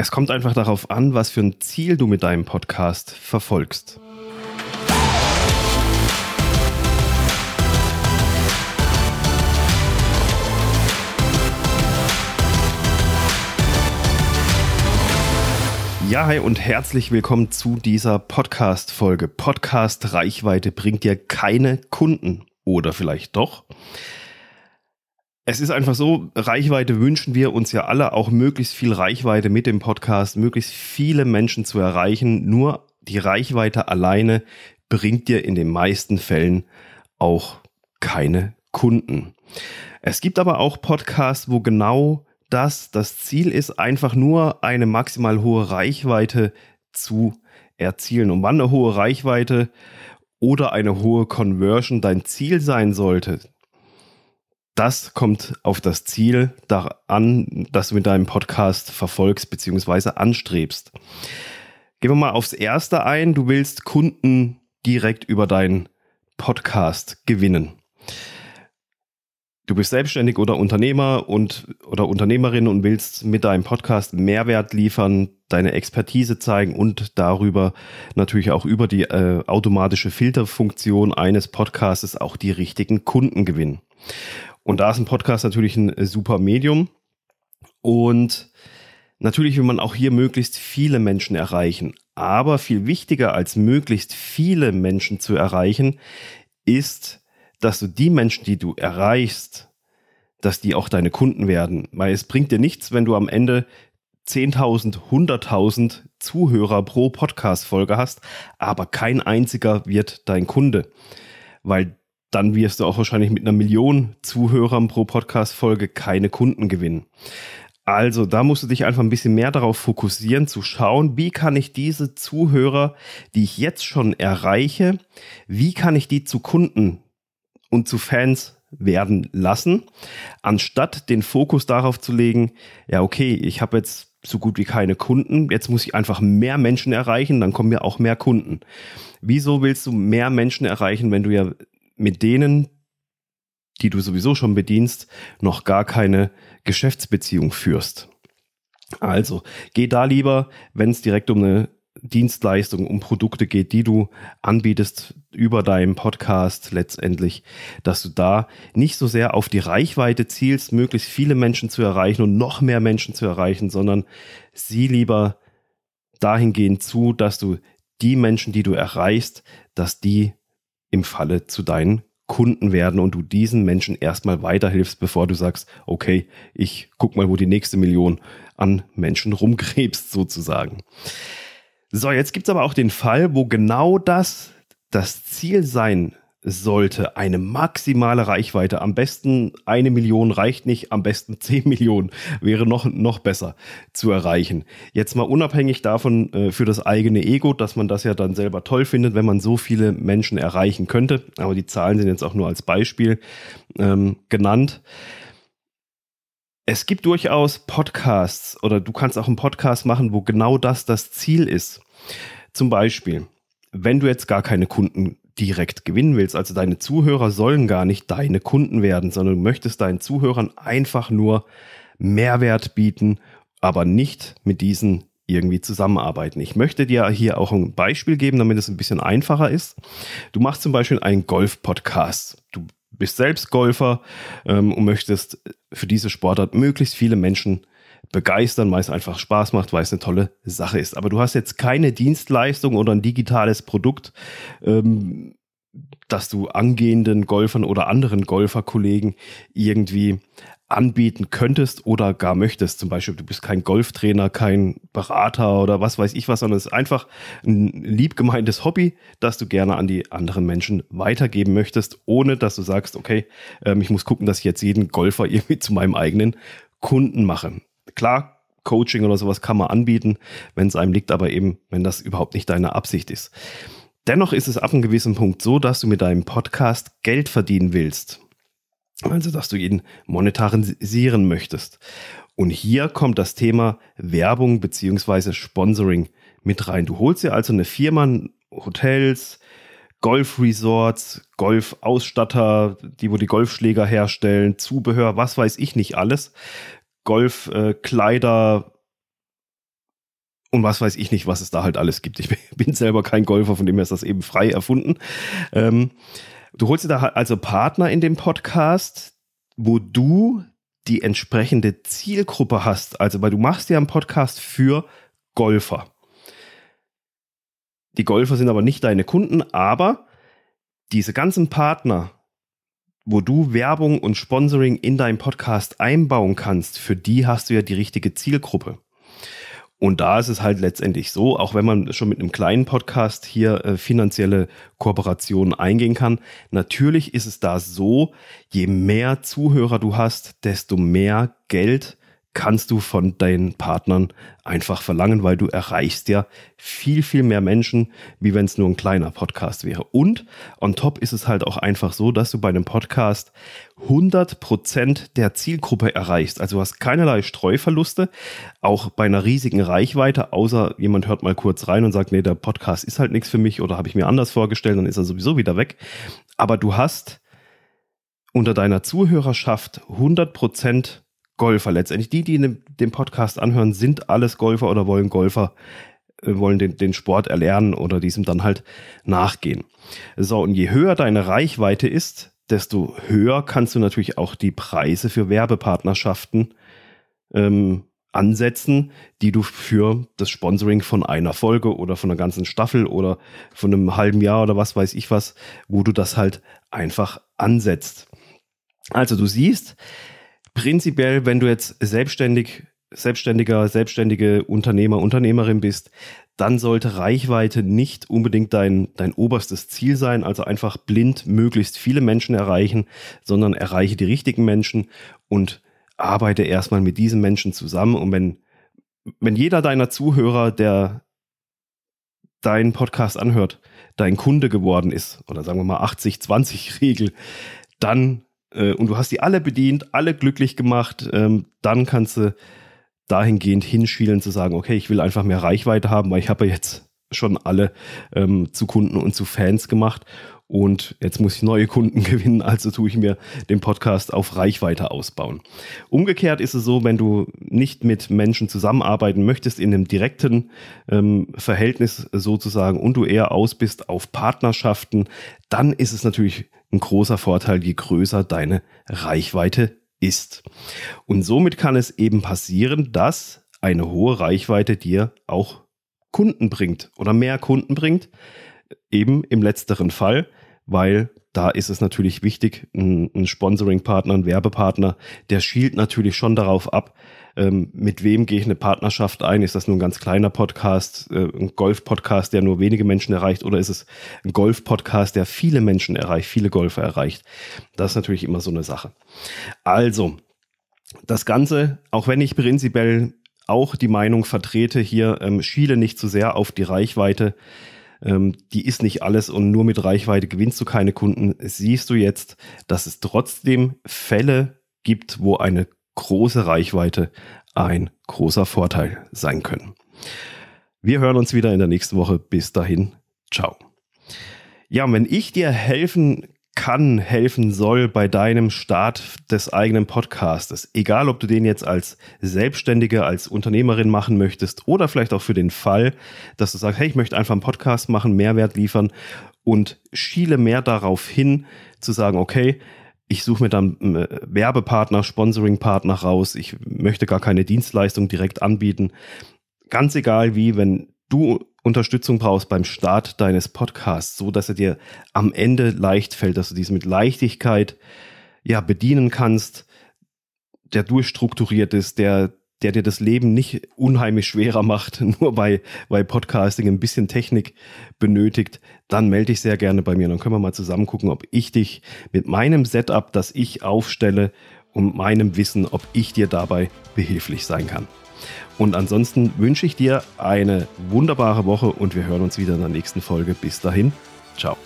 Es kommt einfach darauf an, was für ein Ziel du mit deinem Podcast verfolgst. Ja, hi und herzlich willkommen zu dieser Podcast-Folge. Podcast-Reichweite bringt dir keine Kunden. Oder vielleicht doch? Es ist einfach so, Reichweite wünschen wir uns ja alle, auch möglichst viel Reichweite mit dem Podcast, möglichst viele Menschen zu erreichen. Nur die Reichweite alleine bringt dir in den meisten Fällen auch keine Kunden. Es gibt aber auch Podcasts, wo genau dass das Ziel ist, einfach nur eine maximal hohe Reichweite zu erzielen. Und wann eine hohe Reichweite oder eine hohe Conversion dein Ziel sein sollte, das kommt auf das Ziel an, das du mit deinem Podcast verfolgst bzw. anstrebst. Gehen wir mal aufs Erste ein. Du willst Kunden direkt über deinen Podcast gewinnen du bist selbstständig oder Unternehmer und oder Unternehmerin und willst mit deinem Podcast Mehrwert liefern, deine Expertise zeigen und darüber natürlich auch über die äh, automatische Filterfunktion eines Podcasts auch die richtigen Kunden gewinnen. Und da ist ein Podcast natürlich ein super Medium und natürlich will man auch hier möglichst viele Menschen erreichen. Aber viel wichtiger als möglichst viele Menschen zu erreichen, ist dass du die Menschen, die du erreichst, dass die auch deine Kunden werden. Weil es bringt dir nichts, wenn du am Ende 10.000, 100.000 Zuhörer pro Podcast-Folge hast, aber kein einziger wird dein Kunde. Weil dann wirst du auch wahrscheinlich mit einer Million Zuhörern pro Podcast-Folge keine Kunden gewinnen. Also da musst du dich einfach ein bisschen mehr darauf fokussieren, zu schauen, wie kann ich diese Zuhörer, die ich jetzt schon erreiche, wie kann ich die zu Kunden und zu Fans werden lassen, anstatt den Fokus darauf zu legen, ja, okay, ich habe jetzt so gut wie keine Kunden, jetzt muss ich einfach mehr Menschen erreichen, dann kommen mir auch mehr Kunden. Wieso willst du mehr Menschen erreichen, wenn du ja mit denen, die du sowieso schon bedienst, noch gar keine Geschäftsbeziehung führst? Also, geh da lieber, wenn es direkt um eine Dienstleistungen, um Produkte geht, die du anbietest über deinen Podcast letztendlich, dass du da nicht so sehr auf die Reichweite zielst, möglichst viele Menschen zu erreichen und noch mehr Menschen zu erreichen, sondern sieh lieber dahingehend zu, dass du die Menschen, die du erreichst, dass die im Falle zu deinen Kunden werden und du diesen Menschen erstmal weiterhilfst, bevor du sagst, okay, ich guck mal, wo die nächste Million an Menschen rumgräbst sozusagen. So, jetzt gibt's aber auch den Fall, wo genau das das Ziel sein sollte. Eine maximale Reichweite. Am besten eine Million reicht nicht, am besten zehn Millionen wäre noch, noch besser zu erreichen. Jetzt mal unabhängig davon äh, für das eigene Ego, dass man das ja dann selber toll findet, wenn man so viele Menschen erreichen könnte. Aber die Zahlen sind jetzt auch nur als Beispiel ähm, genannt es gibt durchaus Podcasts oder du kannst auch einen Podcast machen, wo genau das das Ziel ist. Zum Beispiel, wenn du jetzt gar keine Kunden direkt gewinnen willst, also deine Zuhörer sollen gar nicht deine Kunden werden, sondern du möchtest deinen Zuhörern einfach nur Mehrwert bieten, aber nicht mit diesen irgendwie zusammenarbeiten. Ich möchte dir hier auch ein Beispiel geben, damit es ein bisschen einfacher ist. Du machst zum Beispiel einen Golf-Podcast. Du bist selbst Golfer ähm, und möchtest für diese Sportart möglichst viele Menschen begeistern, weil es einfach Spaß macht, weil es eine tolle Sache ist. Aber du hast jetzt keine Dienstleistung oder ein digitales Produkt, ähm, dass du angehenden Golfern oder anderen Golferkollegen irgendwie anbieten könntest oder gar möchtest. Zum Beispiel, du bist kein Golftrainer, kein Berater oder was weiß ich was, sondern es ist einfach ein lieb gemeintes Hobby, das du gerne an die anderen Menschen weitergeben möchtest, ohne dass du sagst, okay, ähm, ich muss gucken, dass ich jetzt jeden Golfer irgendwie zu meinem eigenen Kunden mache. Klar, Coaching oder sowas kann man anbieten, wenn es einem liegt, aber eben, wenn das überhaupt nicht deine Absicht ist. Dennoch ist es ab einem gewissen Punkt so, dass du mit deinem Podcast Geld verdienen willst. Also, dass du ihn monetarisieren möchtest. Und hier kommt das Thema Werbung beziehungsweise Sponsoring mit rein. Du holst dir also eine Firma, Hotels, Golfresorts, Golfausstatter, die wo die Golfschläger herstellen, Zubehör, was weiß ich nicht alles. Golfkleider, und was weiß ich nicht, was es da halt alles gibt. Ich bin selber kein Golfer, von dem her ist das eben frei erfunden. Ähm, du holst dir da also Partner in dem Podcast, wo du die entsprechende Zielgruppe hast. Also, weil du machst ja einen Podcast für Golfer. Die Golfer sind aber nicht deine Kunden, aber diese ganzen Partner, wo du Werbung und Sponsoring in deinen Podcast einbauen kannst, für die hast du ja die richtige Zielgruppe. Und da ist es halt letztendlich so, auch wenn man schon mit einem kleinen Podcast hier äh, finanzielle Kooperationen eingehen kann, natürlich ist es da so, je mehr Zuhörer du hast, desto mehr Geld kannst du von deinen Partnern einfach verlangen, weil du erreichst ja viel, viel mehr Menschen, wie wenn es nur ein kleiner Podcast wäre. Und on top ist es halt auch einfach so, dass du bei einem Podcast 100% der Zielgruppe erreichst. Also du hast keinerlei Streuverluste, auch bei einer riesigen Reichweite, außer jemand hört mal kurz rein und sagt, nee, der Podcast ist halt nichts für mich oder habe ich mir anders vorgestellt, dann ist er sowieso wieder weg. Aber du hast unter deiner Zuhörerschaft 100% Golfer letztendlich. Die, die den Podcast anhören, sind alles Golfer oder wollen Golfer, äh, wollen den, den Sport erlernen oder diesem dann halt nachgehen. So, und je höher deine Reichweite ist, desto höher kannst du natürlich auch die Preise für Werbepartnerschaften ähm, ansetzen, die du für das Sponsoring von einer Folge oder von einer ganzen Staffel oder von einem halben Jahr oder was weiß ich was, wo du das halt einfach ansetzt. Also du siehst, prinzipiell, wenn du jetzt selbstständig, selbstständiger, selbstständige Unternehmer, Unternehmerin bist, dann sollte Reichweite nicht unbedingt dein, dein oberstes Ziel sein, also einfach blind möglichst viele Menschen erreichen, sondern erreiche die richtigen Menschen und arbeite erstmal mit diesen Menschen zusammen. Und wenn, wenn jeder deiner Zuhörer, der deinen Podcast anhört, dein Kunde geworden ist, oder sagen wir mal 80-20-Regel, dann äh, und du hast die alle bedient, alle glücklich gemacht, ähm, dann kannst du dahingehend hinschielen zu sagen, okay, ich will einfach mehr Reichweite haben, weil ich habe ja jetzt schon alle ähm, zu Kunden und zu Fans gemacht und jetzt muss ich neue Kunden gewinnen, also tue ich mir den Podcast auf Reichweite ausbauen. Umgekehrt ist es so, wenn du nicht mit Menschen zusammenarbeiten möchtest in einem direkten ähm, Verhältnis sozusagen und du eher aus bist auf Partnerschaften, dann ist es natürlich ein großer Vorteil, je größer deine Reichweite ist. Und somit kann es eben passieren, dass eine hohe Reichweite dir auch Kunden bringt oder mehr Kunden bringt. Eben im letzteren Fall, weil da ist es natürlich wichtig, ein, ein Sponsoring-Partner, ein Werbepartner, der schielt natürlich schon darauf ab, ähm, mit wem gehe ich eine Partnerschaft ein? Ist das nur ein ganz kleiner Podcast, äh, ein Golf-Podcast, der nur wenige Menschen erreicht, oder ist es ein Golf-Podcast, der viele Menschen erreicht, viele Golfer erreicht? Das ist natürlich immer so eine Sache. Also, das Ganze, auch wenn ich prinzipiell auch die Meinung vertrete, hier ähm, schiele nicht zu sehr auf die Reichweite. Ähm, die ist nicht alles und nur mit Reichweite gewinnst du keine Kunden. Siehst du jetzt, dass es trotzdem Fälle gibt, wo eine große Reichweite ein großer Vorteil sein können. Wir hören uns wieder in der nächsten Woche. Bis dahin, ciao. Ja, wenn ich dir helfen kann, helfen soll bei deinem Start des eigenen Podcastes, egal ob du den jetzt als Selbstständige, als Unternehmerin machen möchtest oder vielleicht auch für den Fall, dass du sagst, hey, ich möchte einfach einen Podcast machen, Mehrwert liefern und schiele mehr darauf hin, zu sagen, okay, ich suche mir dann äh, Werbepartner, Sponsoringpartner raus. Ich möchte gar keine Dienstleistung direkt anbieten. Ganz egal wie, wenn du Unterstützung brauchst beim Start deines Podcasts, so dass er dir am Ende leicht fällt, dass du dies mit Leichtigkeit ja bedienen kannst, der durchstrukturiert ist, der der dir das Leben nicht unheimlich schwerer macht, nur bei, bei Podcasting ein bisschen Technik benötigt, dann melde dich sehr gerne bei mir. Dann können wir mal zusammen gucken, ob ich dich mit meinem Setup, das ich aufstelle und meinem Wissen, ob ich dir dabei behilflich sein kann. Und ansonsten wünsche ich dir eine wunderbare Woche und wir hören uns wieder in der nächsten Folge. Bis dahin, ciao.